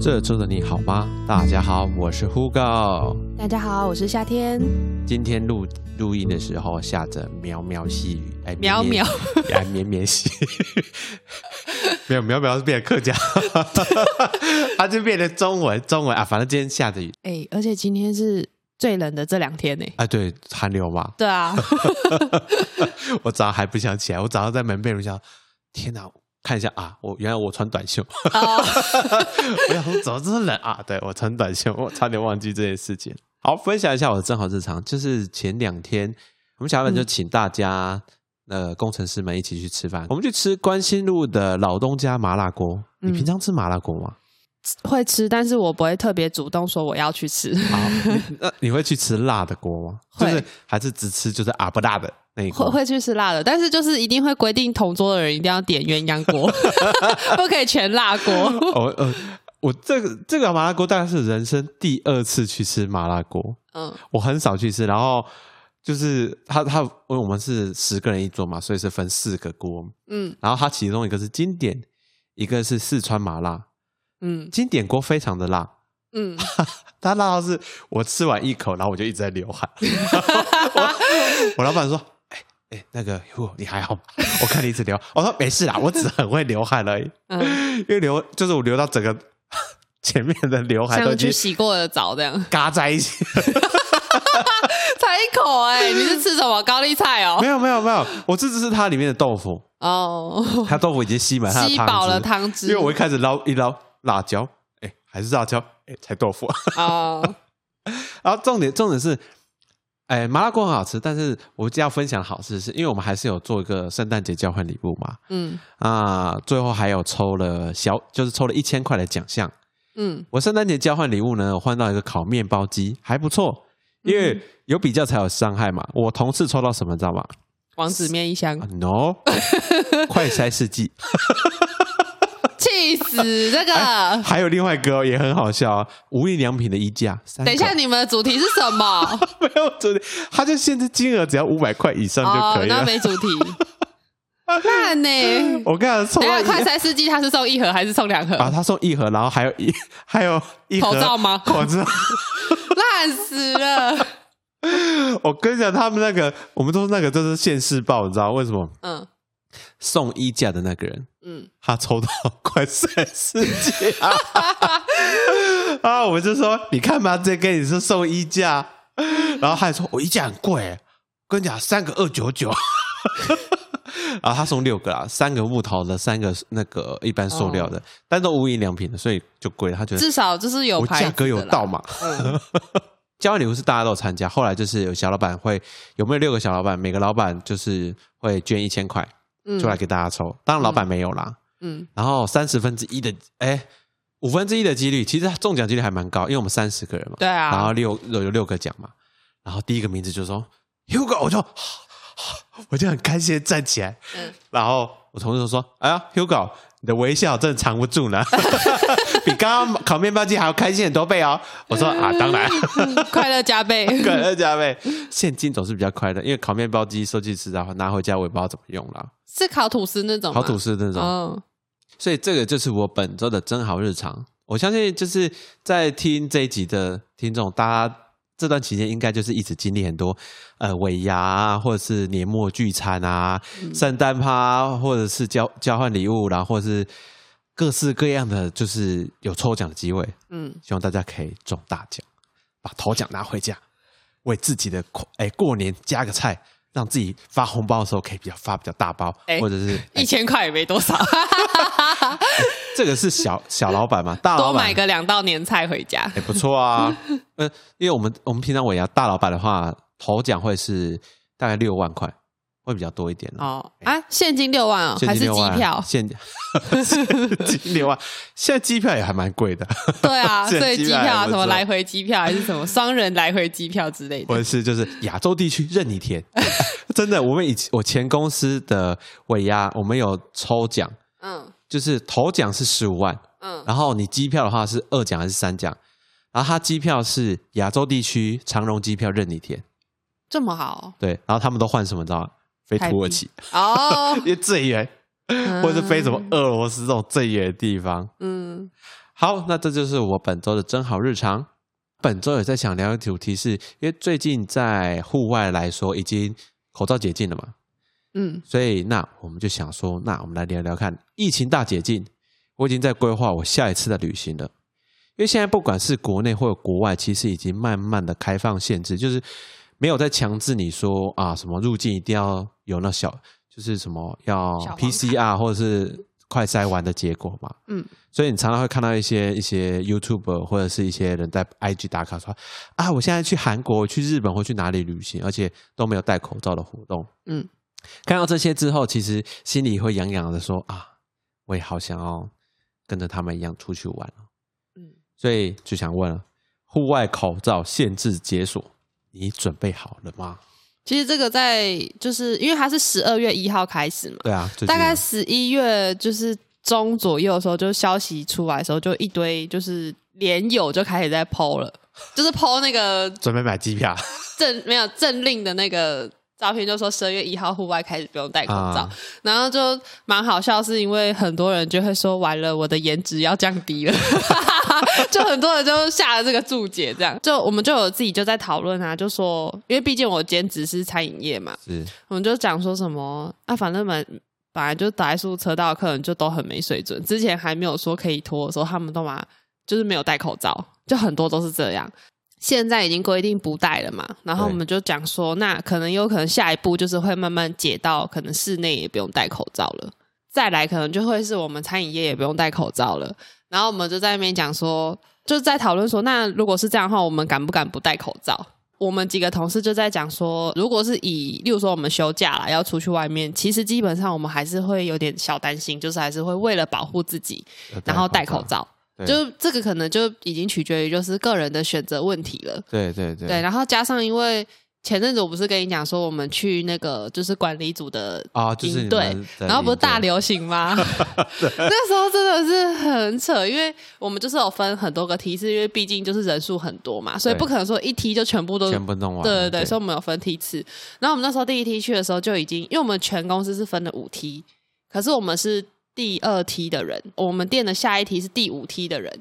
这周的你好吗？大家好，我是 Hugo。大家好，我是夏天。今天录录音的时候下着苗苗细雨，哎，苗苗，哎，绵绵细雨，没有苗苗是变成客家，它就变成中文，中文啊，反正今天下着雨，哎，而且今天是最冷的这两天呢。哎，对，寒流嘛。对啊，我早上还不想起来，我早上在门被里想，天哪，看一下啊，我原来我穿短袖，我想说怎么这么冷啊？对我穿短袖，我差点忘记这件事情。好，分享一下我的正好日常，就是前两天我们小本就请大家呃工程师们一起去吃饭，我们去吃关心路的老东家麻辣锅。你平常吃麻辣锅吗？会吃，但是我不会特别主动说我要去吃。好，那你会去吃辣的锅吗？就是还是只吃就是啊不辣的那一会会去吃辣的，但是就是一定会规定同桌的人一定要点鸳鸯锅，不可以全辣锅。哦呃。我这个这个麻辣锅大概是人生第二次去吃麻辣锅，嗯，我很少去吃。然后就是他他，因为我们是十个人一桌嘛，所以是分四个锅，嗯，然后它其中一个是经典，一个是四川麻辣，嗯，经典锅非常的辣，嗯，它辣到是我吃完一口，然后我就一直在流汗。我老板说：“哎哎，那个哟，你还好吗？我看你一直流。”我说：“没事啦，我只是很会流汗而已，因为流就是我流到整个。”前面的刘海都去洗过的澡，这样嘎在一起，才一口哎！你是吃什么高丽菜哦？没有没有没有，我这只是它里面的豆腐哦。它豆腐已经吸满，吸饱了汤汁。因为我一开始捞一捞辣椒，哎，还是辣椒，哎，菜豆腐哦。然后重点重点是，哎，麻辣锅很好吃，但是我要分享的好事是因为我们还是有做一个圣诞节交换礼物嘛，嗯啊，最后还有抽了小，就是抽了一千块的奖项。嗯，我圣诞节交换礼物呢，我换到一个烤面包机，还不错。因为有比较才有伤害嘛。我同事抽到什么，知道吗？王子面一箱？No，快筛试剂。气死 这个！还有另外一个也很好笑，无印良品的衣架。等一下，你们的主题是什么？没有主题，它就限制金额只要五百块以上就可以了。那没主题。烂呢！我刚才送快餐司机，他是送一盒还是送两盒啊？他送一盒，然后还有一还有一口罩吗？口罩烂死了！我跟你讲，他们那个我们都是那个，就是现世报，你知道为什么？嗯，送衣架的那个人，嗯，他抽到快餐司机啊！啊，我们就说你看嘛，这跟你是送衣架，然后他还说我衣架很贵，跟你讲三个二九九。然后他送六个啦，三个木头的，三个那个一般塑料的，但都无印良品的，所以就贵。他觉得至少就是有价格有到嘛。交换礼物是大家都参加，后来就是有小老板会有没有六个小老板，每个老板就是会捐一千块出来给大家抽。当然老板没有啦，嗯，然后三十分之一的哎五分之一的几率，其实中奖几率还蛮高，因为我们三十个人嘛，对啊，然后六有六个奖嘛，然后第一个名字就说 Hugo，我就。我就很开心的站起来，嗯。然后我同事就说：“哎呀，Hugo，你的微笑真的藏不住呢，比刚刚烤面包机还要开心很多倍哦。”我说：“啊，当然，快乐加倍，快乐加倍。现金总是比较快乐，因为烤面包机设计师然后拿回家我也不知道怎么用了，是烤吐司那种，烤吐司那种。嗯，所以这个就是我本周的真好日常。我相信就是在听这一集的听众，大家。”这段期间应该就是一直经历很多，呃，尾牙或者是年末聚餐啊，圣诞趴或者是交交换礼物，然后或者是各式各样的，就是有抽奖的机会。嗯，希望大家可以中大奖，把头奖拿回家，为自己的过哎过年加个菜。让自己发红包的时候可以比较发比较大包，或者是一千块也没多少。这个是小小老板嘛，大老板。多买个两道年菜回家。也不错啊。呃，因为我们我们平常尾牙大老板的话，头奖会是大概六万块。会比较多一点哦啊，现金六万哦，还是机票？现金六万，现在机票也还蛮贵的。对啊，所以机票啊，什么来回机票还是什么双人来回机票之类的，或者是就是亚洲地区任你填，真的，我们以前我前公司的尾牙，我们有抽奖，嗯，就是头奖是十五万，嗯，然后你机票的话是二奖还是三奖？然后他机票是亚洲地区长荣机票任你填，这么好？对，然后他们都换什么？你知道吗？飞土耳其哦，因为最远，或者是飞什么俄罗斯这种最远的地方。嗯，好，那这就是我本周的真好日常。本周也在想聊的主题是，因为最近在户外来说，已经口罩解禁了嘛。嗯，所以那我们就想说，那我们来聊聊看，疫情大解禁，我已经在规划我下一次的旅行了。因为现在不管是国内或者国外，其实已经慢慢的开放限制，就是没有在强制你说啊什么入境一定要有那小，就是什么要 PCR 或者是快筛完的结果嘛。嗯，所以你常常会看到一些一些 YouTube 或者是一些人在 IG 打卡说啊，我现在去韩国、去日本或去哪里旅行，而且都没有戴口罩的活动。嗯，看到这些之后，其实心里会痒痒的说啊，我也好想要跟着他们一样出去玩嗯所以就想问了，户外口罩限制解锁，你准备好了吗？其实这个在就是因为它是十二月一号开始嘛，对啊，大概十一月就是中左右的时候，就消息出来的时候，就一堆就是连友就开始在抛了，就是抛那个准备买机票，政没有政令的那个。照片就说十二月一号户外开始不用戴口罩，然后就蛮好笑，是因为很多人就会说完了，我的颜值要降低了，就很多人就下了这个注解，这样。就我们就有自己就在讨论啊，就说因为毕竟我兼职是餐饮业嘛，是。我们就讲说什么啊，反正本本来就打速车道的客人就都很没水准，之前还没有说可以拖的时候，他们都嘛就是没有戴口罩，就很多都是这样。现在已经规定不戴了嘛，然后我们就讲说，那可能有可能下一步就是会慢慢解到，可能室内也不用戴口罩了。再来可能就会是我们餐饮业也不用戴口罩了。然后我们就在那边讲说，就在讨论说，那如果是这样的话，我们敢不敢不戴口罩？我们几个同事就在讲说，如果是以，例如说我们休假了要出去外面，其实基本上我们还是会有点小担心，就是还是会为了保护自己，然后戴口罩。就这个可能就已经取决于就是个人的选择问题了。对对对。对，然后加上因为前阵子我不是跟你讲说我们去那个就是管理组的啊，就是对，然后不是大流行吗？那时候真的是很扯，因为我们就是有分很多个梯次，因为毕竟就是人数很多嘛，所以不可能说一梯就全部都全部弄完。对对对，所以我们有分梯次。然后我们那时候第一梯去的时候就已经，因为我们全公司是分了五梯，可是我们是。第二梯的人，我们店的下一梯是第五梯的人，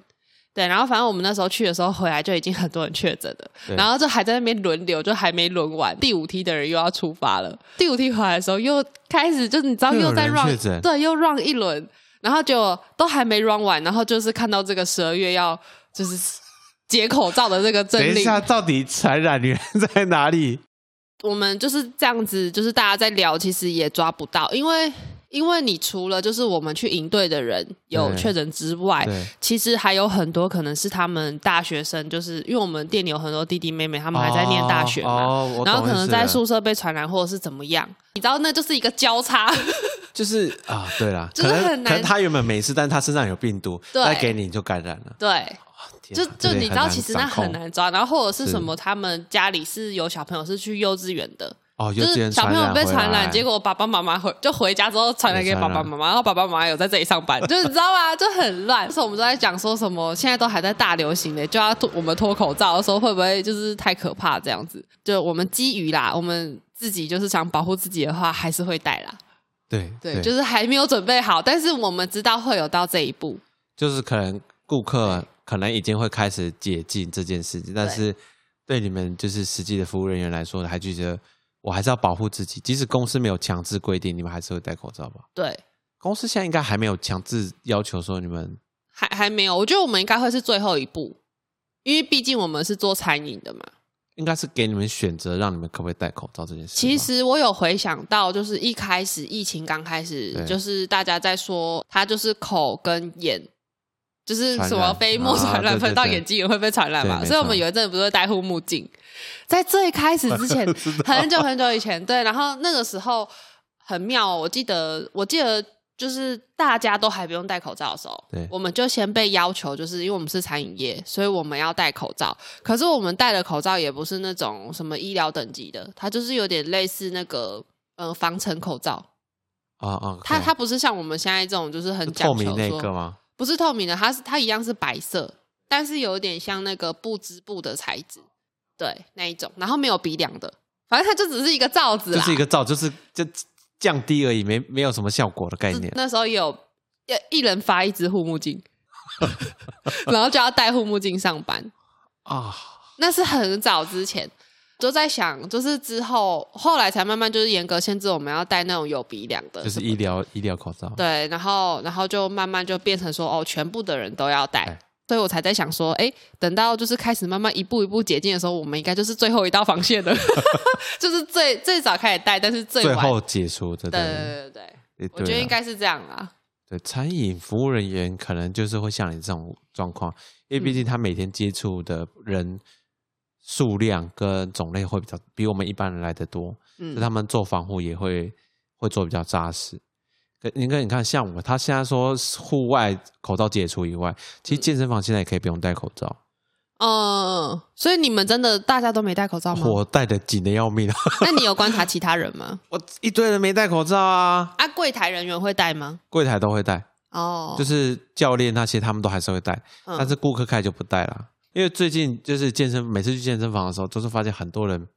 对，然后反正我们那时候去的时候回来就已经很多人确诊了，然后就还在那边轮流，就还没轮完，第五梯的人又要出发了。第五梯回来的时候又开始，就是你知道又在 run，对，又 run 一轮，然后就都还没 run 完，然后就是看到这个十二月要就是解口罩的这个真理，等一下到底传染源在哪里？我们就是这样子，就是大家在聊，其实也抓不到，因为。因为你除了就是我们去营队的人有确诊之外，其实还有很多可能是他们大学生，就是因为我们店里有很多弟弟妹妹，他们还在念大学嘛，然后可能在宿舍被传染或者是怎么样，你知道那就是一个交叉，就是啊，对啦，就是很难，可能他原本没事，但他身上有病毒，再给你就感染了，对，就就你知道其实那很难抓，然后或者是什么，他们家里是有小朋友是去幼稚园的。哦，就是小朋友被传染，结果爸爸妈妈回就回家之后传染给爸爸妈妈，然后爸爸妈妈有在这里上班，就是你知道吗？就很乱。所以我们都在讲说什么，现在都还在大流行的，就要脱我们脱口罩的时候，会不会就是太可怕这样子？就我们基于啦，我们自己就是想保护自己的话，还是会戴啦。对对，就是还没有准备好，但是我们知道会有到这一步。就是可能顾客可能已经会开始解禁这件事情，但是对你们就是实际的服务人员来说，还觉得。我还是要保护自己，即使公司没有强制规定，你们还是会戴口罩吧？对，公司现在应该还没有强制要求说你们还还没有。我觉得我们应该会是最后一步，因为毕竟我们是做餐饮的嘛。应该是给你们选择，让你们可不可以戴口罩这件事。其实我有回想到，就是一开始疫情刚开始，就是大家在说，它就是口跟眼。就是什么飞沫传染，喷到眼睛也会被传染嘛？所以我们有一阵不是戴护目镜，在最开始之前，很久很久以前，对。然后那个时候很妙，我记得，我记得就就是大家都还不用戴口罩的时候，对，我们就先被要求，就是因为我们是餐饮业，所以我们要戴口罩。可是我们戴的口罩也不是那种什么医疗等级的，它就是有点类似那个呃防尘口罩啊啊，它它不是像我们现在这种就是很透明那个吗？不是透明的，它是它一样是白色，但是有点像那个布织布的材质，对那一种，然后没有鼻梁的，反正它就只是一个罩子，就是一个罩，就是就。降低而已，没没有什么效果的概念。那时候有一人发一只护目镜，然后就要戴护目镜上班啊。那是很早之前就在想，就是之后后来才慢慢就是严格限制我们要戴那种有鼻梁的，就是医疗医疗口罩。对，然后然后就慢慢就变成说，哦，全部的人都要戴。所以我才在想说，哎，等到就是开始慢慢一步一步解禁的时候，我们应该就是最后一道防线了，就是最最早开始戴，但是最后解除的。对对对对，我觉得应该是这样啊。对，餐饮服务人员可能就是会像你这种状况，因为毕竟他每天接触的人数量跟种类会比较比我们一般人来的多，嗯，他们做防护也会会做比较扎实。你看，你看，像我，他现在说户外口罩解除以外，其实健身房现在也可以不用戴口罩。嗯，所以你们真的大家都没戴口罩吗？我戴的紧的要命。那你有观察其他人吗？我一堆人没戴口罩啊。啊，柜台人员会戴吗？柜台都会戴。哦，就是教练那些他们都还是会戴，但是顾客开就不戴了。因为最近就是健身，每次去健身房的时候，都是发现很多人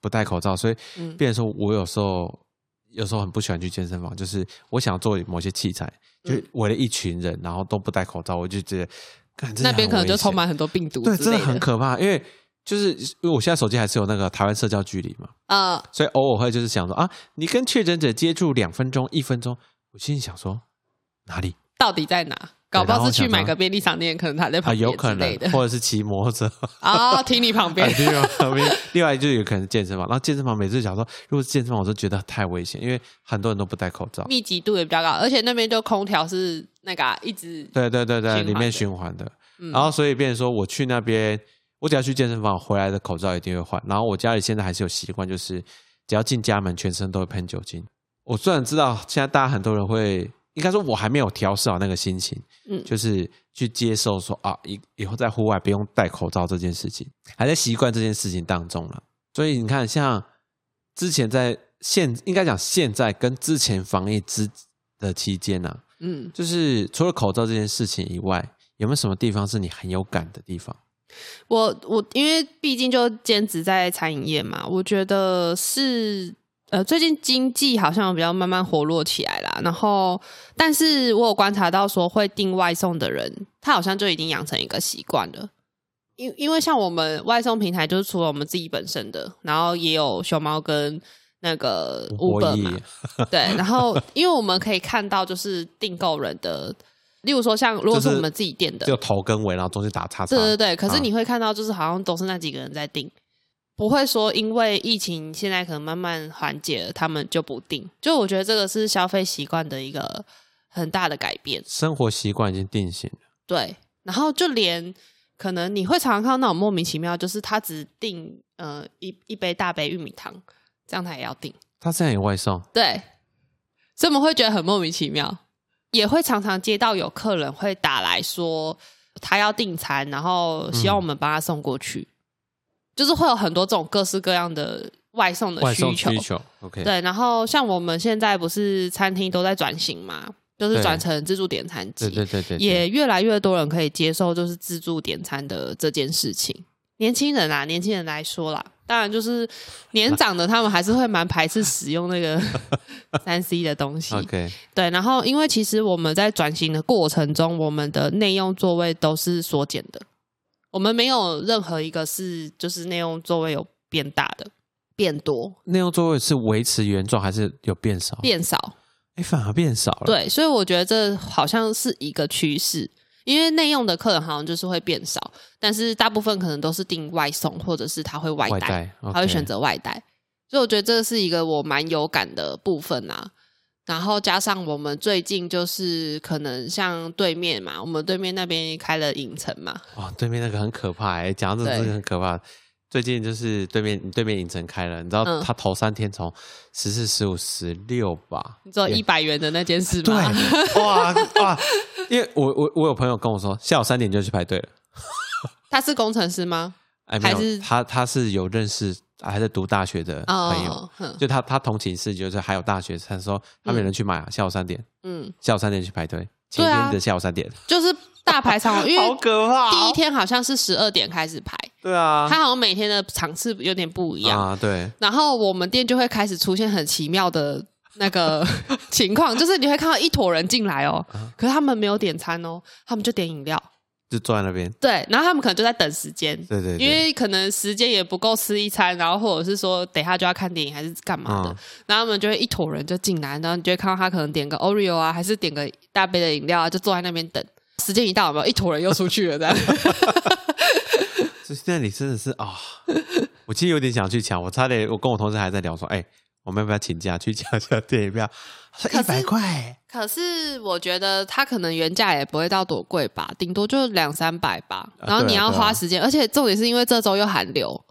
不戴口罩，所以变成说我有时候。有时候很不喜欢去健身房，就是我想做某些器材，就围了一群人，然后都不戴口罩，我就觉得，那边可能就充满很多病毒，对，真的很可怕。因为就是因为我现在手机还是有那个台湾社交距离嘛，啊，所以偶尔会就是想说啊，你跟确诊者接触两分钟、一分钟，我心里想说哪里到底在哪？搞不好是去买个便利商店，可能他在旁边之类的，或者是骑摩托车啊，停你旁边。另外就有可能健身房，然后健身房每次想说，如果是健身房，我都觉得太危险，因为很多人都不戴口罩，密集度也比较高，而且那边就空调是那个一直对对对对里面循环的，然后所以变成说我去那边，我只要去健身房回来的口罩一定会换。然后我家里现在还是有习惯，就是只要进家门，全身都会喷酒精。我虽然知道现在大家很多人会。应该说，我还没有调试好那个心情，嗯，就是去接受说啊，以以后在户外不用戴口罩这件事情，还在习惯这件事情当中了。所以你看，像之前在现应该讲现在跟之前防疫之的期间呢，嗯，就是除了口罩这件事情以外，有没有什么地方是你很有感的地方？我我因为毕竟就兼职在餐饮业嘛，我觉得是。呃，最近经济好像比较慢慢活络起来啦。然后，但是我有观察到说会订外送的人，他好像就已经养成一个习惯了。因因为像我们外送平台，就是除了我们自己本身的，然后也有熊猫跟那个 Uber 嘛，对。然后，因为我们可以看到，就是订购人的，例如说像如果是我们自己店的，就头跟尾，然后中间打叉叉。对对对。可是你会看到，就是好像都是那几个人在订。不会说，因为疫情现在可能慢慢缓解了，他们就不订。就我觉得这个是消费习惯的一个很大的改变，生活习惯已经定型了。对，然后就连可能你会常常看到那种莫名其妙，就是他只订呃一一杯大杯玉米汤，这样他也要订。他现在也外送，对，所以我们会觉得很莫名其妙，也会常常接到有客人会打来说他要订餐，然后希望我们帮他送过去。就是会有很多这种各式各样的外送的需求，需求，OK，对。然后像我们现在不是餐厅都在转型嘛，就是转成自助点餐机，对对对，也越来越多人可以接受就是自助点餐的这件事情。年轻人啊，年轻人来说啦，当然就是年长的他们还是会蛮排斥使用那个 三 C 的东西，OK，对。然后因为其实我们在转型的过程中，我们的内用座位都是缩减的。我们没有任何一个是就是内用座位有变大的变多，内用座位是维持原状还是有变少？变少，哎，反而变少了。对，所以我觉得这好像是一个趋势，因为内用的客人好像就是会变少，但是大部分可能都是订外送，或者是他会外带，他会选择外带，所以我觉得这是一个我蛮有感的部分啊。然后加上我们最近就是可能像对面嘛，我们对面那边开了影城嘛。哦，对面那个很可怕哎，讲到这个很可怕。最近就是对面对面影城开了，你知道他头三天从十四、十五、十六吧，你知道一百元的那件事吗？对，哇哇！因为我我我有朋友跟我说，下午三点就去排队了。他是工程师吗？还是他他是有认识还在读大学的朋友？就他他同寝室就是还有大学生，说他们有人去买啊，下午三点，嗯，下午三点去排队，前天的下午三点就是。大排场，因为 好可怕。第一天好像是十二点开始排，对啊，他好像每天的场次有点不一样啊。对，然后我们店就会开始出现很奇妙的那个 情况，就是你会看到一坨人进来哦，可是他们没有点餐哦，他们就点饮料，就坐在那边。对，然后他们可能就在等时间，对对，因为可能时间也不够吃一餐，然后或者是说等下就要看电影还是干嘛的，然后他们就会一坨人就进来，然后你就会看到他可能点个 Oreo 啊，还是点个大杯的饮料啊，就坐在那边等。时间一到，有没有一坨人又出去了？这样，现在你真的是啊！我其实有点想去抢，我差点，我跟我同事还在聊说，哎，我们要不要请假去抢下电影票？一百块。可是我觉得它可能原价也不会到多贵吧，顶多就两三百吧。然后你要花时间，而且重点是因为这周又寒流，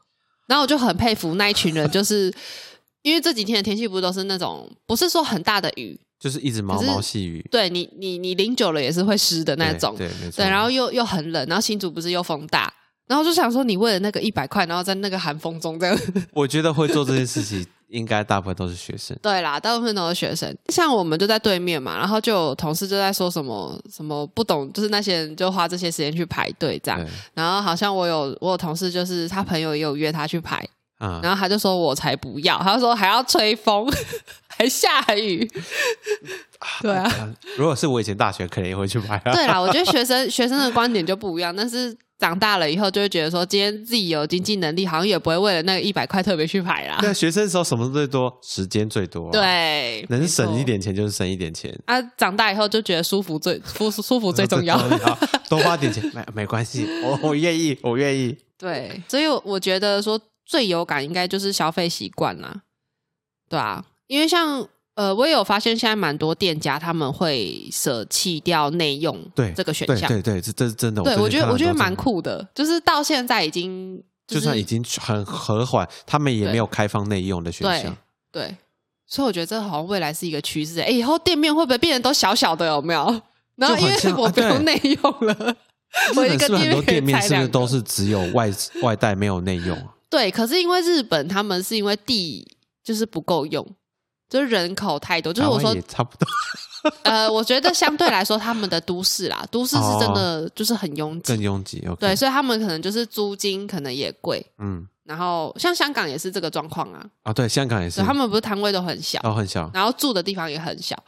然后我就很佩服那一群人，就是 因为这几天的天气不都是那种不是说很大的雨。就是一直毛毛细雨，对你，你你淋久了也是会湿的那种，对，没错。对，然后又又很冷，然后新竹不是又风大，然后就想说，你为了那个一百块，然后在那个寒风中这样。我觉得会做这件事情，应该大部分都是学生。对啦，大部分都是学生。像我们就在对面嘛，然后就有同事就在说什么什么不懂，就是那些人就花这些时间去排队这样。然后好像我有我有同事，就是他朋友也有约他去排。然后他就说：“我才不要！”他说：“还要吹风，还下雨。”对啊，如果是我以前大学，肯定也会去买。对啦，我觉得学生学生的观点就不一样，但是长大了以后就会觉得说，今天自己有经济能力，好像也不会为了那个一百块特别去排啦。对，学生时候什么最多？时间最多。对，能省一点钱就是省一点钱。啊，长大以后就觉得舒服最舒舒服最重要，多花点钱没没关系，我我愿意，我愿意。对，所以我觉得说。最有感应该就是消费习惯啦，对啊，因为像呃，我也有发现现在蛮多店家他们会舍弃掉内用对这个选项，对对，这这是真的。对我觉得我觉得蛮酷的，就是到现在已经就算已经很和缓，他们也没有开放内用的选项。对，所以我觉得这好像未来是一个趋势。哎，以后店面会不会变得都小小的？有没有？然后因为我不用内用了，我一个很多店面是不是都是只有外外带没有内用？对，可是因为日本他们是因为地就是不够用，就是人口太多，就是我说差不多。呃，我觉得相对来说，他们的都市啦，都市是真的就是很拥挤，更拥挤。对，所以他们可能就是租金可能也贵。嗯，然后像香港也是这个状况啊。啊，对，香港也是，他们不是摊位都很小，都很小，然后住的地方也很小，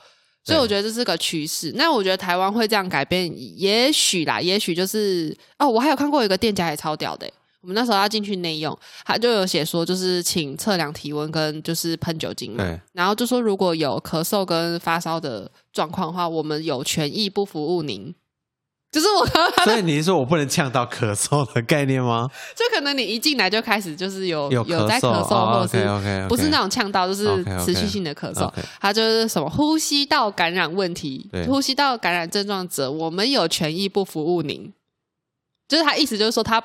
所以我觉得这是个趋势。那我觉得台湾会这样改变，也许啦，也许就是哦，我还有看过一个店家也超屌的。我们那时候要进去内用，他就有写说，就是请测量体温跟就是喷酒精嘛，然后就说如果有咳嗽跟发烧的状况的话，我们有权益不服务您。就是我，所以你是说我不能呛到咳嗽的概念吗？就可能你一进来就开始就是有有有在咳嗽，或者是不是那种呛到，就是持续性的咳嗽，它就是什么呼吸道感染问题，呼吸道感染症状者，我们有权益不服务您。就是他意思就是说他。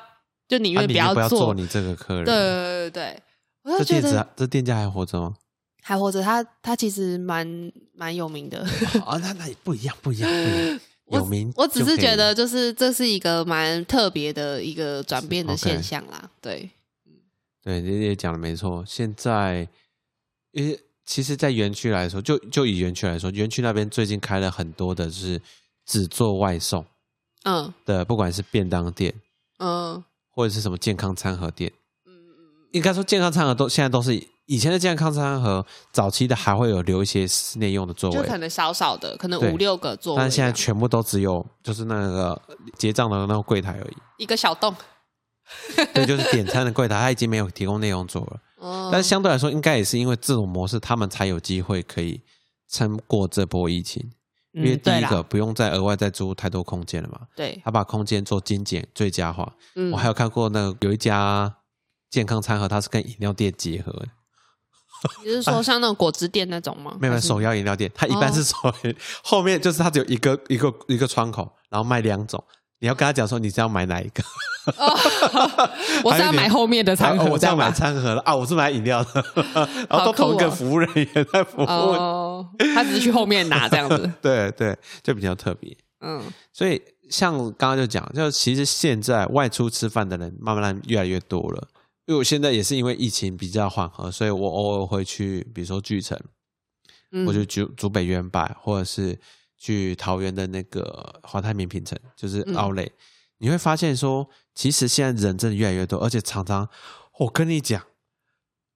就宁愿不要做你这个客人。对对对对，这店子这店家还活着吗？还活着，他他其实蛮蛮有名的。啊，那那不一样，不一样，不一样。有名，我只是觉得，就是这是一个蛮特别的一个转变的现象啦。对，对，你也讲的没错。现在，因为其实，在园区来说，就就以园区来说，园区那边最近开了很多的就是只做外送，嗯，的，不管是便当店，嗯。或者是什么健康餐盒店，嗯应该说健康餐盒都现在都是以前的健康餐盒，早期的还会有留一些室内用的座位，就可能少少的，可能五六个座位，但现在全部都只有就是那个结账的那个柜台而已，一个小洞，对，就是点餐的柜台，它已经没有提供内容座了。哦，但是相对来说，应该也是因为这种模式，他们才有机会可以撑过这波疫情。因为第一个不用再额外再租太多空间了嘛，对，他把空间做精简最佳化。嗯，我还有看过那个有一家健康餐盒，它是跟饮料店结合。的。你是说像那种果汁店那种吗？没有，手摇饮料店，它一般是手后面就是它只有一个一个一个窗口，然后卖两种你要跟他讲说你是要买哪一个？我是要买后面的餐盒，我是要买餐盒的啊，我是买饮料的，然后都同一个服务人员在服务，他只是去后面拿 这样子。对对，就比较特别。嗯，所以像刚刚就讲，就其实现在外出吃饭的人慢慢越来越多了。因为我现在也是因为疫情比较缓和，所以我偶尔会去，比如说巨城，或者竹竹北原百，或者是去桃园的那个华泰名品城，就是奥莱。你会发现说，其实现在人真的越来越多，而且常常，我跟你讲，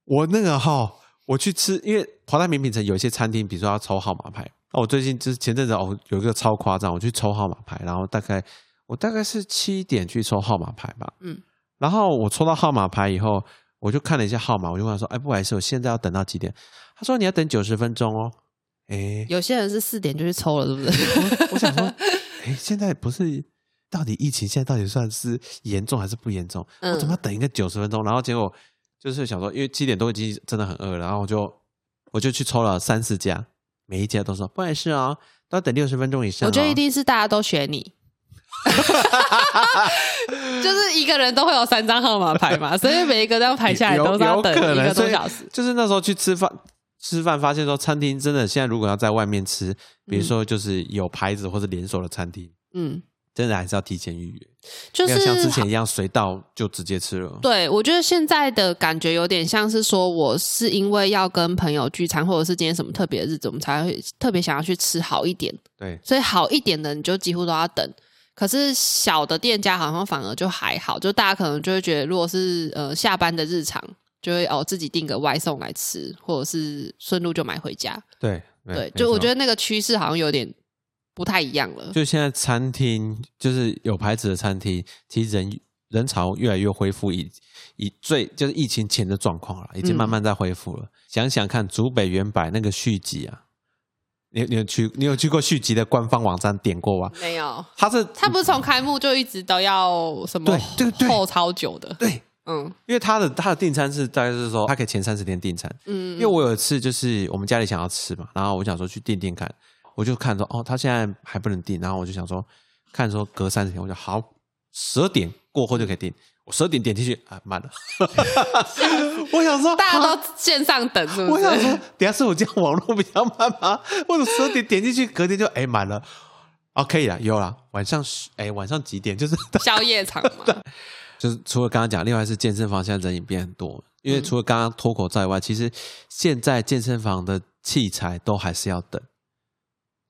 我那个哈，我去吃，因为华泰名品城有一些餐厅，比如说要抽号码牌。我最近就是前阵子哦，有一个超夸张，我去抽号码牌，然后大概我大概是七点去抽号码牌吧，嗯。然后我抽到号码牌以后，我就看了一下号码，我就问他说：“哎，不好意思，我现在要等到几点？”他说：“你要等九十分钟哦。”哎，有些人是四点就去抽了，是不是？我想说，哎，现在不是到底疫情现在到底算是严重还是不严重？我怎么要等一个九十分钟？然后结果就是想说，因为七点多已经真的很饿了，然后我就我就去抽了三四家，每一家都说不好意思啊，都要等六十分钟以上。我觉得一定是大家都选你。就是一个人都会有三张号码牌嘛，所以每一个都要排下来都是要等一个多小时。就是那时候去吃饭，吃饭发现说餐厅真的现在如果要在外面吃，比如说就是有牌子或者连锁的餐厅，嗯，真的还是要提前预约，就是像之前一样随到就直接吃了。对，我觉得现在的感觉有点像是说，我是因为要跟朋友聚餐，或者是今天什么特别的日子，我们才会特别想要去吃好一点。对，所以好一点的你就几乎都要等。可是小的店家好像反而就还好，就大家可能就会觉得，如果是呃下班的日常，就会哦自己订个外送来吃，或者是顺路就买回家。对对，就我觉得那个趋势好像有点不太一样了。就现在餐厅，就是有牌子的餐厅，其实人人潮越来越恢复，以以最就是疫情前的状况了，已经慢慢在恢复了。想想看，竹北原百那个续集啊。你你有去你有去过续集的官方网站点过吗？没有，他是他不是从开幕就一直都要什么对对后超久的对嗯，因为他的他的订餐是大概是说他可以前三十天订餐嗯，因为我有一次就是我们家里想要吃嘛，然后我想说去订订看，我就看说哦他现在还不能订，然后我就想说看说隔三十天，我就好十二点过后就可以订。我十二点点进去啊，满了。我想说，大家都线上等，是不是？我想说，等下是我这样网络比较慢吗？或者十二点点进去，隔天就哎满了。哦，可以了，有了。晚上哎，晚上几点？就是 宵夜场嘛。就是除了刚刚讲，另外是健身房现在人也变很多。因为除了刚刚脱口罩以外，其实现在健身房的器材都还是要等。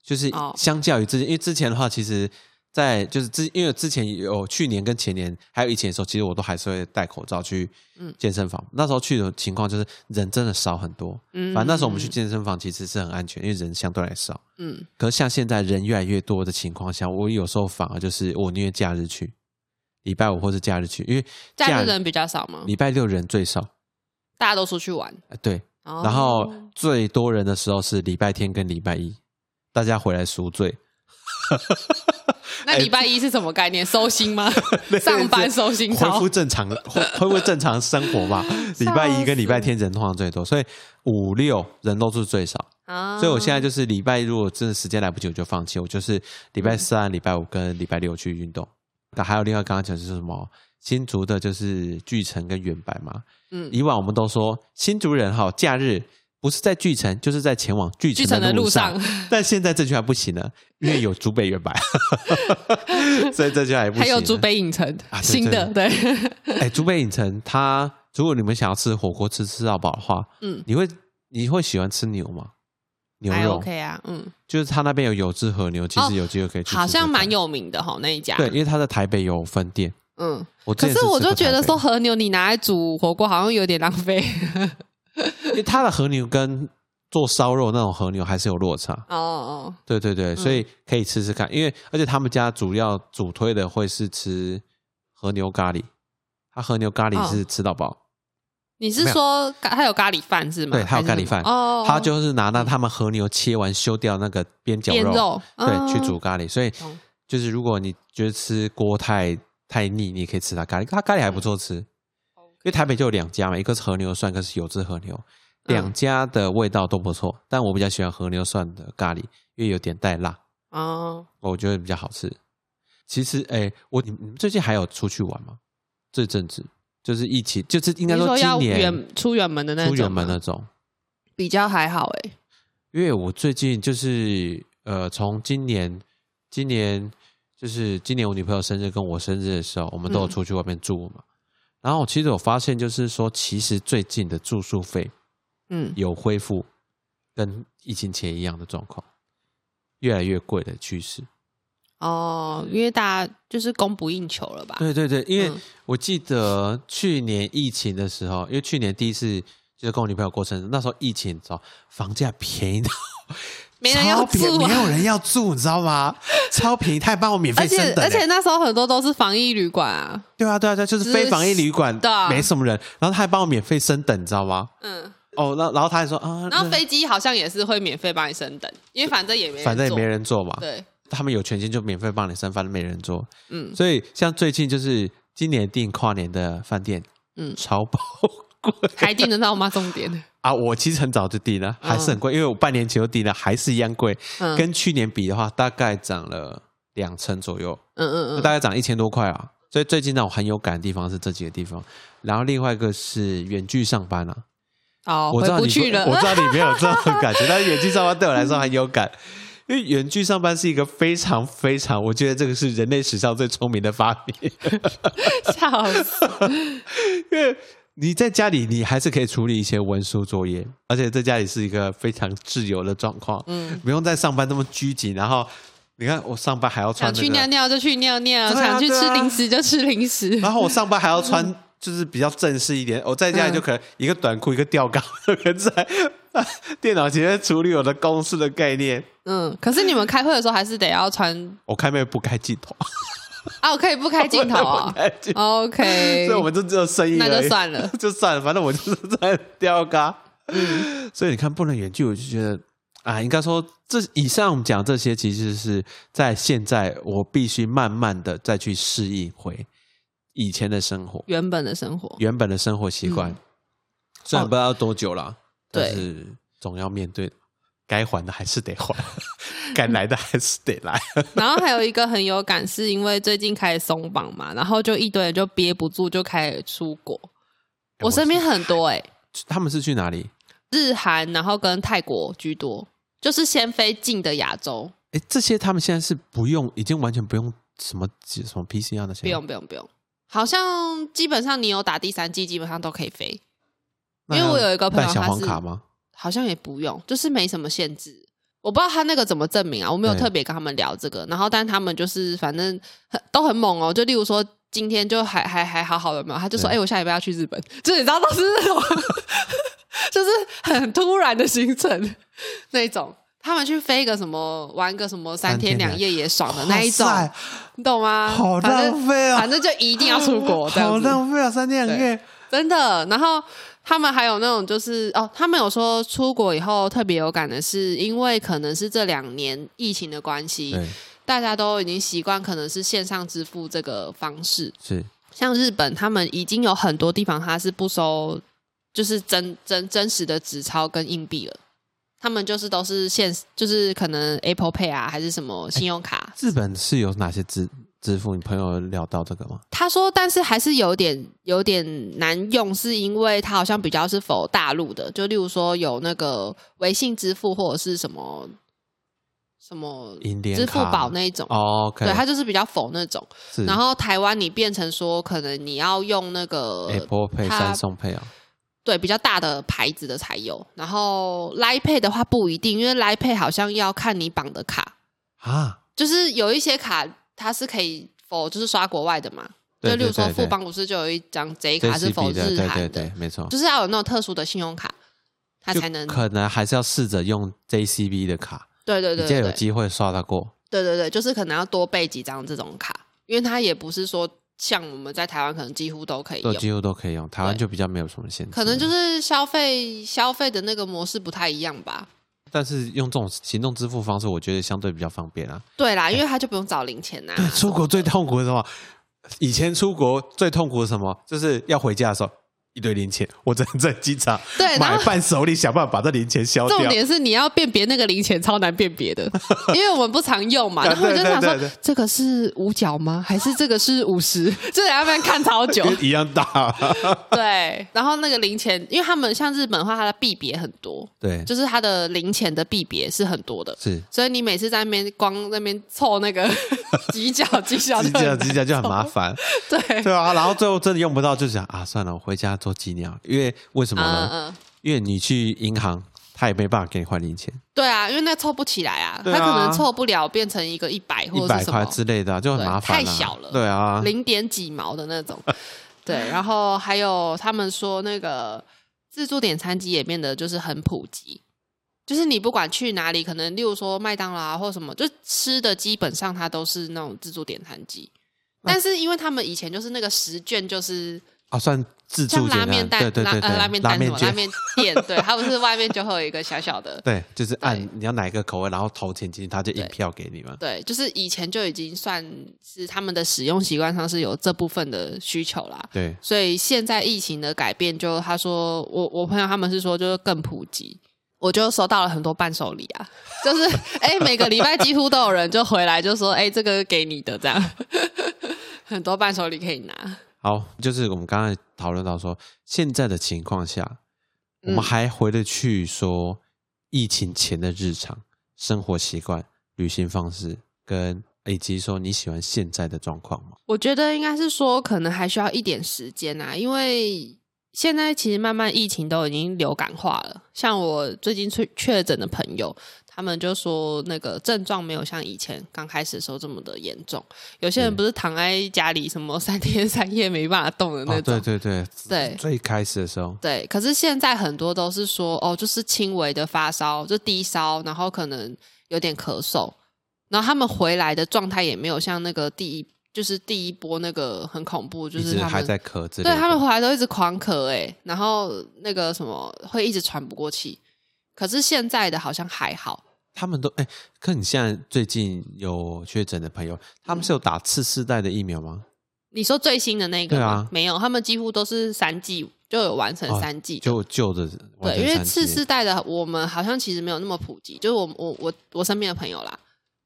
就是相较于之前，因为之前的话，其实。在就是之，因为之前有去年跟前年还有以前的时候，其实我都还是会戴口罩去健身房。那时候去的情况就是人真的少很多。嗯，反正那时候我们去健身房其实是很安全，因为人相对来少。嗯，可是像现在人越来越多的情况下，我有时候反而就是我宁愿假日去，礼拜五或者假日去，因为假日人比较少嘛？礼拜六人最少，大家都出去玩。对，然后最多人的时候是礼拜天跟礼拜一，大家回来赎罪。那礼拜一是什么概念？收心吗？上班收心，恢复正常，恢恢复正常生活吧。礼拜一跟礼拜天人通常最多，所以五六人都是最少。所以我现在就是礼拜如果真的时间来不及，我就放弃。我就是礼拜三、礼拜五跟礼拜六去运动。那还有另外刚刚讲就是什么新竹的，就是巨城跟远白嘛。嗯，以往我们都说新竹人哈，假日。不是在巨城，就是在前往巨城的路上。但现在这句话不行了，因为有竹北原白，所以这句话也不行。还有竹北影城啊新的对。哎，竹北影城，它如果你们想要吃火锅吃吃到饱的话，嗯，你会你会喜欢吃牛吗？牛肉 OK 啊，嗯，就是他那边有有志和牛，其实有机会可以去。好像蛮有名的哈，那一家。对，因为他在台北有分店。嗯，我可是我就觉得说和牛你拿来煮火锅好像有点浪费。因为它的和牛跟做烧肉那种和牛还是有落差哦哦，对对对，所以可以吃吃看。因为而且他们家主要主推的会是吃和牛咖喱，他和牛咖喱是吃到饱。你是说他有咖喱饭是吗？对，他有咖喱饭哦。他就是拿那他们和牛切完修掉那个边角肉，对，去煮咖喱。所以就是如果你觉得吃锅太太腻，你可以吃它咖喱，它咖喱还不错吃。因为台北就有两家嘛，一个是和牛涮，一个是有汁和牛，两家的味道都不错，但我比较喜欢和牛涮的咖喱，因为有点带辣哦，我觉得比较好吃。其实，哎，我你你们最近还有出去玩吗？这阵子就是疫情，就是应该说今年远出远门的那种出远门那种，比较还好哎。因为我最近就是呃，从今年今年就是今年我女朋友生日跟我生日的时候，我们都有出去外面住嘛。然后其实我发现就是说，其实最近的住宿费，嗯，有恢复跟疫情前一样的状况，越来越贵的趋势。哦，因为大家就是供不应求了吧？对对对，因为我记得去年疫情的时候，因为去年第一次就是跟我女朋友过生日，那时候疫情，知道房价便宜到 没人要住，没有人要住，你知道吗？超便宜，他还帮我免费升等，而且那时候很多都是防疫旅馆啊。对啊，对啊，对，就是非防疫旅馆，没什么人，然后他还帮我免费升等，你知道吗？嗯。哦，那然后他还说啊，然后飞机好像也是会免费帮你升等，因为反正也没反正也没人坐嘛。对。他们有权限就免费帮你升，反正没人做。嗯，所以像最近就是今年订跨年的饭店，嗯，超宝贵，还订得到吗？重点 啊，我其实很早就订了，还是很贵，因为我半年前就订了，还是一样贵。嗯，跟去年比的话，大概涨了两成左右。嗯嗯嗯，大概涨一千多块啊。所以最近让我很有感的地方是这几个地方，然后另外一个是远距上班啊。哦，我不去了。我知道你没有这种感觉，但是远距上班对我来说很有感。因为远距上班是一个非常非常，我觉得这个是人类史上最聪明的发明。笑死！因为你在家里，你还是可以处理一些文书作业，而且在家里是一个非常自由的状况。嗯，不用在上班那么拘谨。然后你看，我上班还要穿，想去尿尿就去尿尿，想去吃零食就吃零食。然后我上班还要穿，就是比较正式一点。我在家里就可能一个短裤，一个吊嘎，在电脑前面处理我的公司的概念。嗯，可是你们开会的时候还是得要穿。我开会不开镜头 啊，我可以不开镜头啊。OK，所以我们就只有声音，那就算了，就算了，反正我就是在吊嘎。嗯，所以你看不能远距，我就觉得啊，应该说这以上我们讲这些，其实是在现在我必须慢慢的再去适应回以前的生活，原本的生活，原本的生活习惯。虽然不知道多久了，但是总要面对。该还的还是得还，该来的还是得来。然后还有一个很有感，是因为最近开始松绑嘛，然后就一堆人就憋不住，就开始出国。我身边很多哎，他们是去哪里？日韩，然后跟泰国居多，就是先飞近的亚洲。哎，这些他们现在是不用，已经完全不用什么什么 PCR 那些，不用不用不用，好像基本上你有打第三季，基本上都可以飞。因为我有一个朋友，小黄卡吗？好像也不用，就是没什么限制。我不知道他那个怎么证明啊，我没有特别跟他们聊这个。然后，但他们就是反正很都很猛哦。就例如说，今天就还还还好好的没有，他就说：“哎，我下礼拜要去日本。”就你知道，都是那种 就是很突然的行程 那种。他们去飞个什么，玩个什么三天两夜也爽的那一种，你懂吗？好浪费啊！反正就一定要出国，好浪费啊！三天两夜，真的。然后。他们还有那种就是哦，他们有说出国以后特别有感的是，因为可能是这两年疫情的关系，大家都已经习惯可能是线上支付这个方式。是像日本，他们已经有很多地方它是不收，就是真真真实的纸钞跟硬币了。他们就是都是现，就是可能 Apple Pay 啊，还是什么信用卡。日本是有哪些支支付？你朋友聊到这个吗？他说，但是还是有点有点难用，是因为它好像比较是否大陆的，就例如说有那个微信支付或者是什么什么支付宝那一种。哦，对，它就是比较否那种。然后台湾你变成说，可能你要用那个 Apple Pay、三送 Pay 啊。对，比较大的牌子的才有。然后 Line Pay 的话不一定，因为 Line Pay 好像要看你绑的卡啊。就是有一些卡它是可以否就是刷国外的嘛。就例如说富邦不是就有一张 J 卡是否日韩的，没错。就是要有那种特殊的信用卡，它才能。可能还是要试着用 JCB 的卡。对对对，比较有机会刷得过。对对对，就是可能要多备几张这种卡，因为它也不是说。像我们在台湾可能几乎都可以用，几乎都可以用。台湾就比较没有什么限制，可能就是消费消费的那个模式不太一样吧。但是用这种行动支付方式，我觉得相对比较方便啊。对啦，因为他就不用找零钱呐。对，出国最痛苦的什么？以前出国最痛苦的什么？就是要回家的时候一堆零钱，我只能在机场对买伴手礼，想办法把这零钱消掉。重点是你要辨别那个零钱超难辨别的，因为我们不常用嘛。然后我就想说，这个是五角吗？还是这个是五十？就在那边看超久，一样大。对，然后那个零钱，因为他们像日本的话，它的币别很多，对，就是它的零钱的币别是很多的，是。所以你每次在那边光那边凑那个几角几角几角几角就很麻烦。对对啊，然后最后真的用不到，就想啊，算了，我回家。做纪念，因为为什么呢？因为你去银行，他也没办法给你换零钱。对啊，因为那凑不起来啊，他可能凑不了变成一个一百或者什么之类的，就很麻烦，太小了。对啊，零点几毛的那种。对，然后还有他们说那个自助点餐机也变得就是很普及，就是你不管去哪里，可能例如说麦当劳啊或什么，就吃的基本上它都是那种自助点餐机。但是因为他们以前就是那个十卷，就是啊算。像拉面蛋，对对对拉面店什么拉面店，对，它不是外面就会有一个小小的，对，就是按你要哪一个口味，然后投钱进去，他就一票给你嘛。对，就是以前就已经算是他们的使用习惯上是有这部分的需求啦。对，所以现在疫情的改变，就他说我我朋友他们是说就是更普及，我就收到了很多伴手礼啊，就是 哎每个礼拜几乎都有人就回来就说哎这个给你的这样，很多伴手礼可以拿。好，就是我们刚才讨论到说，现在的情况下，我们还回得去说疫情前的日常生活习惯、旅行方式，跟以及说你喜欢现在的状况吗？我觉得应该是说，可能还需要一点时间啊，因为现在其实慢慢疫情都已经流感化了，像我最近确确诊的朋友。他们就说那个症状没有像以前刚开始的时候这么的严重。有些人不是躺在家里什么三天三夜没办法动的那种。对对对对，最开始的时候。对，可是现在很多都是说哦，就是轻微的发烧，就低烧，然后可能有点咳嗽，然后他们回来的状态也没有像那个第一，就是第一波那个很恐怖，就是他们还在咳，对他们回来都一直狂咳哎，然后那个什么会一直喘不过气。可是现在的好像还好，他们都哎，可你现在最近有确诊的朋友，他们是有打次世代的疫苗吗？你说最新的那个？对啊，没有，他们几乎都是三剂就有完成三剂，就旧的。对，因为次世代的我们好像其实没有那么普及，就是我我我我身边的朋友啦，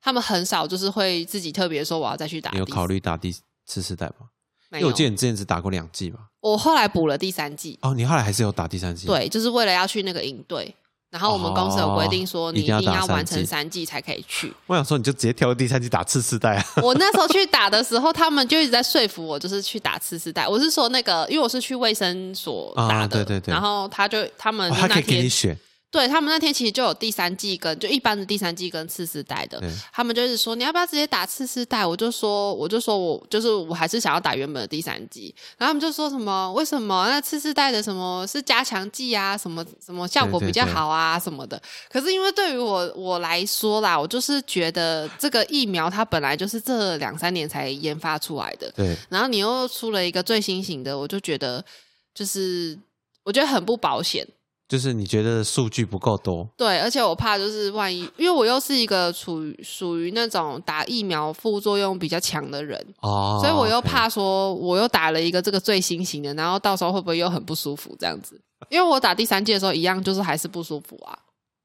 他们很少就是会自己特别说我要再去打。有考虑打第次世代吗？因为我记得你之前只打过两季嘛。我后来补了第三季。哦，你后来还是有打第三季？对，就是为了要去那个营队。然后我们公司有规定说，你一定要完成三季才可以去。我想说，你就直接挑第三季打次世代啊！我那时候去打的时候，他们就一直在说服我，就是去打次世代。我是说那个，因为我是去卫生所打的，对对对。然后他就他们他可以给你选。对他们那天其实就有第三季跟就一般的第三季跟次世代的，他们就是说你要不要直接打次世代？我就说我就说我就是我还是想要打原本的第三季，然后他们就说什么为什么那次世代的什么是加强剂啊？什么什么效果比较好啊？什么的？可是因为对于我我来说啦，我就是觉得这个疫苗它本来就是这两三年才研发出来的，对，然后你又出了一个最新型的，我就觉得就是我觉得很不保险。就是你觉得数据不够多，对，而且我怕就是万一，因为我又是一个处于属于那种打疫苗副作用比较强的人，哦，所以我又怕说我又打了一个这个最新型的，然后到时候会不会又很不舒服这样子？因为我打第三季的时候一样，就是还是不舒服啊，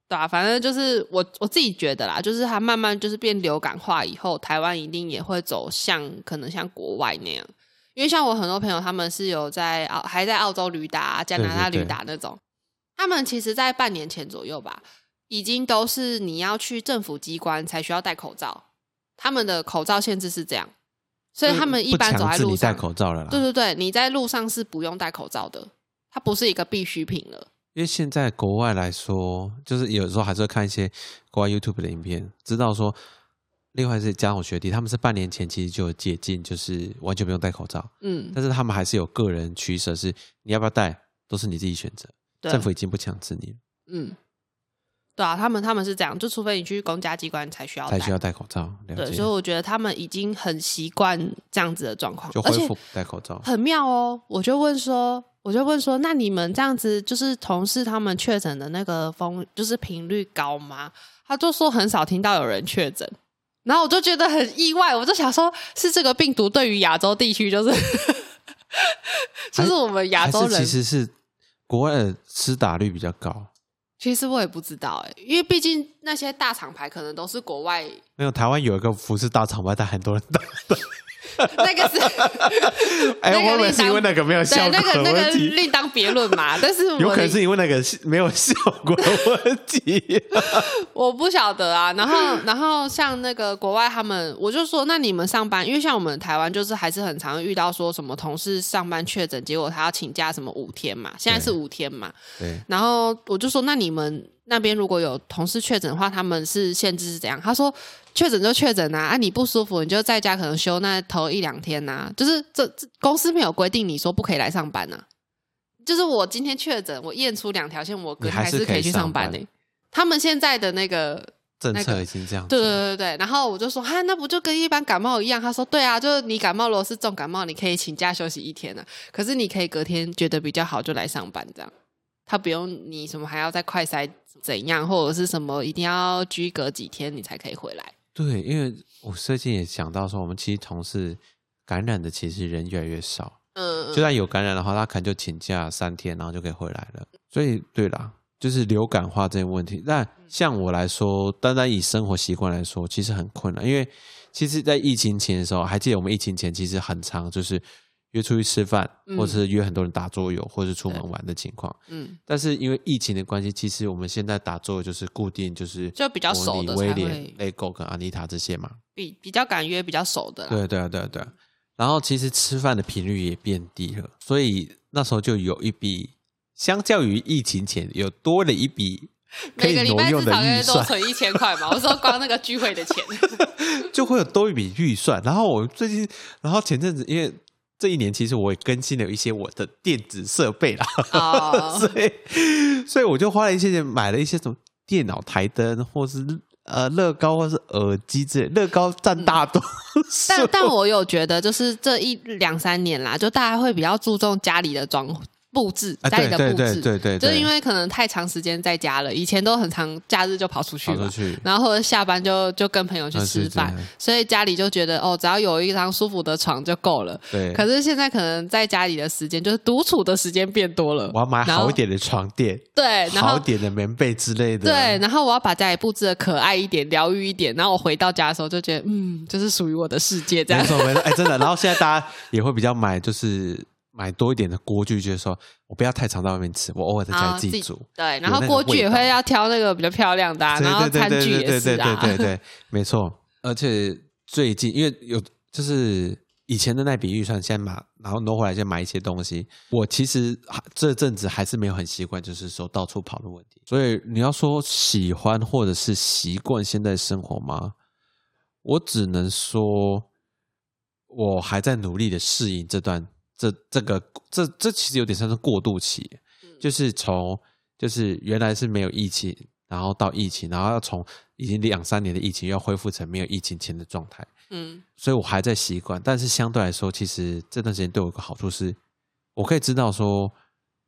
对啊，反正就是我我自己觉得啦，就是它慢慢就是变流感化以后，台湾一定也会走向可能像国外那样，因为像我很多朋友他们是有在澳还在澳洲旅打、加拿大旅打那种。他们其实，在半年前左右吧，已经都是你要去政府机关才需要戴口罩。他们的口罩限制是这样，所以他们一般走在路上戴口罩了。对对对，你在路上是不用戴口罩的，它不是一个必需品了。因为现在国外来说，就是有时候还是会看一些国外 YouTube 的影片，知道说，另外是加上我学弟，他们是半年前其实就有解禁，就是完全不用戴口罩。嗯，但是他们还是有个人取舍，是你要不要戴，都是你自己选择。政府已经不强制你了。嗯，对啊，他们他们是这样，就除非你去公家机关才需要才需要戴口罩。对，所以我觉得他们已经很习惯这样子的状况，就恢复戴口罩，很妙哦。我就问说，我就问说，那你们这样子，就是同事他们确诊的那个风，就是频率高吗？他就说很少听到有人确诊，然后我就觉得很意外，我就想说，是这个病毒对于亚洲地区就是。就是我们亚洲人其实是国外的吃打率比较高。其实我也不知道哎，因为毕竟那些大厂牌可能都是国外。没有台湾有一个服饰大厂牌，但很多人打。那个是，哎，我们是因为那个没有效果那个那个另当别论嘛。但是有可能是因为那个没有效果的问题，我不晓得啊。然后，然后像那个国外他们，我就说，那你们上班，因为像我们台湾就是还是很常遇到说什么同事上班确诊，结果他要请假什么五天嘛，现在是五天嘛。对。然后我就说，那你们那边如果有同事确诊的话，他们是限制是怎样？他说。确诊就确诊呐，啊，你不舒服你就在家可能休那头一两天呐，就是这这公司没有规定你说不可以来上班呐，就是我今天确诊，我验出两条线，我还是可以去上班的。他们现在的那个政策已经这样，对对对对。然后我就说，哈，那不就跟一般感冒一样？他说，对啊，就是你感冒如果是重感冒，你可以请假休息一天啊，可是你可以隔天觉得比较好就来上班这样，他不用你什么还要再快筛怎样，或者是什么一定要居隔几天你才可以回来。对，因为我最近也想到说，我们其实同事感染的其实人越来越少。嗯，就算有感染的话，他可能就请假三天，然后就可以回来了。所以，对啦，就是流感化这些问题。那像我来说，单单以生活习惯来说，其实很困难。因为其实，在疫情前的时候，还记得我们疫情前其实很长，就是。约出去吃饭，或是约很多人打桌游，或是出门玩的情况。嗯，但是因为疫情的关系，其实我们现在打桌游就是固定，就是就比较熟的威廉、雷狗跟阿妮塔这些嘛，比比较敢约，比较熟的。对对啊，对啊，对啊。然后其实吃饭的频率也变低了，所以那时候就有一笔，相较于疫情前有多了一笔 可以挪用的预算，存一千块嘛。我说光那个聚会的钱，就会有多一笔预算。然后我最近，然后前阵子因为。这一年其实我也更新了一些我的电子设备啦，所以所以我就花了一些钱买了一些什么电脑台灯，或是呃乐高，或是耳机之类。乐高占大多数，但但我有觉得，就是这一两三年啦，就大家会比较注重家里的装。布置家里的布置，对对对，就是因为可能太长时间在家了，以前都很长，假日就跑出去了，然后或者下班就就跟朋友去吃饭，所以家里就觉得哦，只要有一张舒服的床就够了。对，可是现在可能在家里的时间就是独处的时间变多了，我要买好一点的床垫，对，好一点的棉被之类的，对，然后我要把家里布置的可爱一点、疗愈一点，然后我回到家的时候就觉得，嗯，就是属于我的世界，这样。没错没错，哎，真的。然后现在大家也会比较买，就是。买多一点的锅具，就是说我不要太常在外面吃，我偶尔在家里自己煮。对，然后锅具也会要挑那个比较漂亮的，然后餐具也是啊。对对对，没错。而且最近因为有就是以前的那笔预算，先买，然后挪回来先买一些东西。我其实这阵子还是没有很习惯，就是说到处跑的问题。所以你要说喜欢或者是习惯现在生活吗？我只能说，我还在努力的适应这段。这这个这这其实有点像是过渡期，就是从就是原来是没有疫情，然后到疫情，然后要从已经两三年的疫情要恢复成没有疫情前的状态。嗯，所以我还在习惯，但是相对来说，其实这段时间对我有个好处是，我可以知道说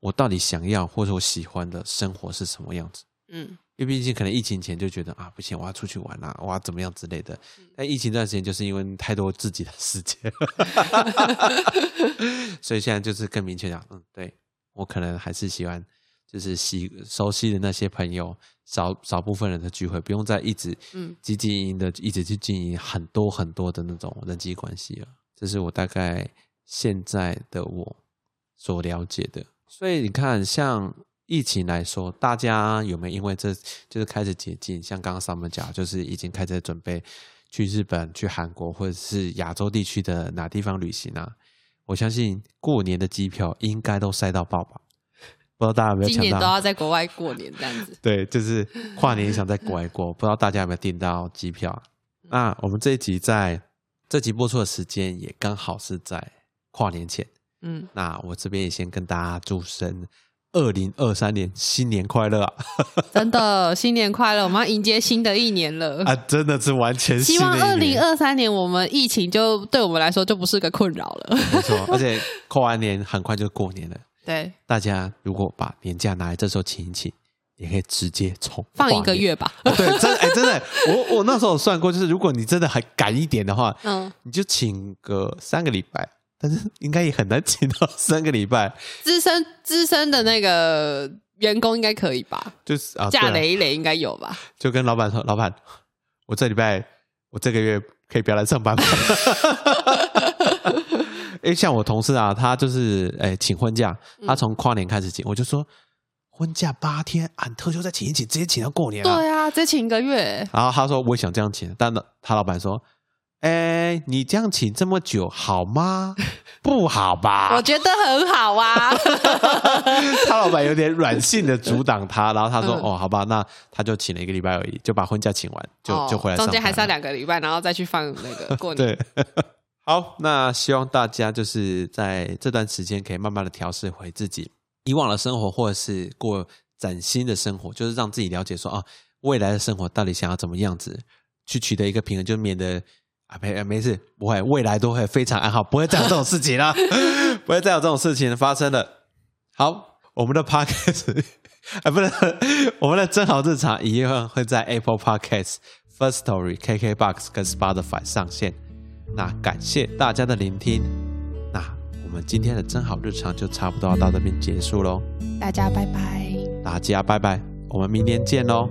我到底想要或者我喜欢的生活是什么样子。嗯。因为毕竟可能疫情前就觉得啊不行，我要出去玩啊，我要怎么样之类的。但疫情这段时间就是因为太多自己的时间，所以现在就是更明确讲，嗯，对我可能还是喜欢就是喜熟悉的那些朋友，少少部分人的聚会，不用再一直嗯积极营的一直去经营很多很多的那种人际关系了。这是我大概现在的我所了解的。所以你看，像。疫情来说，大家有没有因为这就是开始解禁？像刚刚上面讲，就是已经开始准备去日本、去韩国或者是亚洲地区的哪地方旅行啊？我相信过年的机票应该都塞到爆吧？不知道大家有没有？今年都要在国外过年这样子。对，就是跨年想在国外过，不知道大家有没有订到机票？那我们这一集在这集播出的时间也刚好是在跨年前。嗯，那我这边也先跟大家祝生。二零二三年新年快乐啊！真的新年快乐，我们要迎接新的一年了 啊！真的是完全希望二零二三年我们疫情就对我们来说就不是个困扰了。没错，而且过完年很快就过年了。对，大家如果把年假拿来这时候请一请，也可以直接从放一个月吧。对，真哎真的，我我那时候算过，就是如果你真的还赶一点的话，嗯，你就请个三个礼拜。但是应该也很难请到 三个礼拜。资深资深的那个员工应该可以吧？就是啊，嫁累一累应该有吧？就跟老板说：“老板，我这礼拜我这个月可以不要来上班吗？” 哎，像我同事啊，他就是哎请婚假，他从跨年开始请，我就说婚假八天，俺特休再请一请，直接请到过年啊。对啊，直接请一个月。然后他说我也想这样请，但他老板说。哎，你这样请这么久好吗？不好吧？我觉得很好啊。他老板有点软性的阻挡他，然后他说：“哦，好吧，那他就请了一个礼拜而已，就把婚假请完，就就回来。中间还是要两个礼拜，然后再去放那个过年。”对，好，那希望大家就是在这段时间可以慢慢的调试回自己以往的生活，或者是过崭新的生活，就是让自己了解说啊，未来的生活到底想要怎么样子去取得一个平衡，就免得。啊，没没事，不会，未来都会非常安好，不会再有这种事情了，不会再有这种事情发生了。好，我们的 podcast 啊，不能，我们的真好日常一样会在 Apple Podcast、First Story、KKBox 跟 Spotify 上线。那感谢大家的聆听，那我们今天的真好日常就差不多要到这边结束喽。大家拜拜，大家拜拜，我们明天见喽。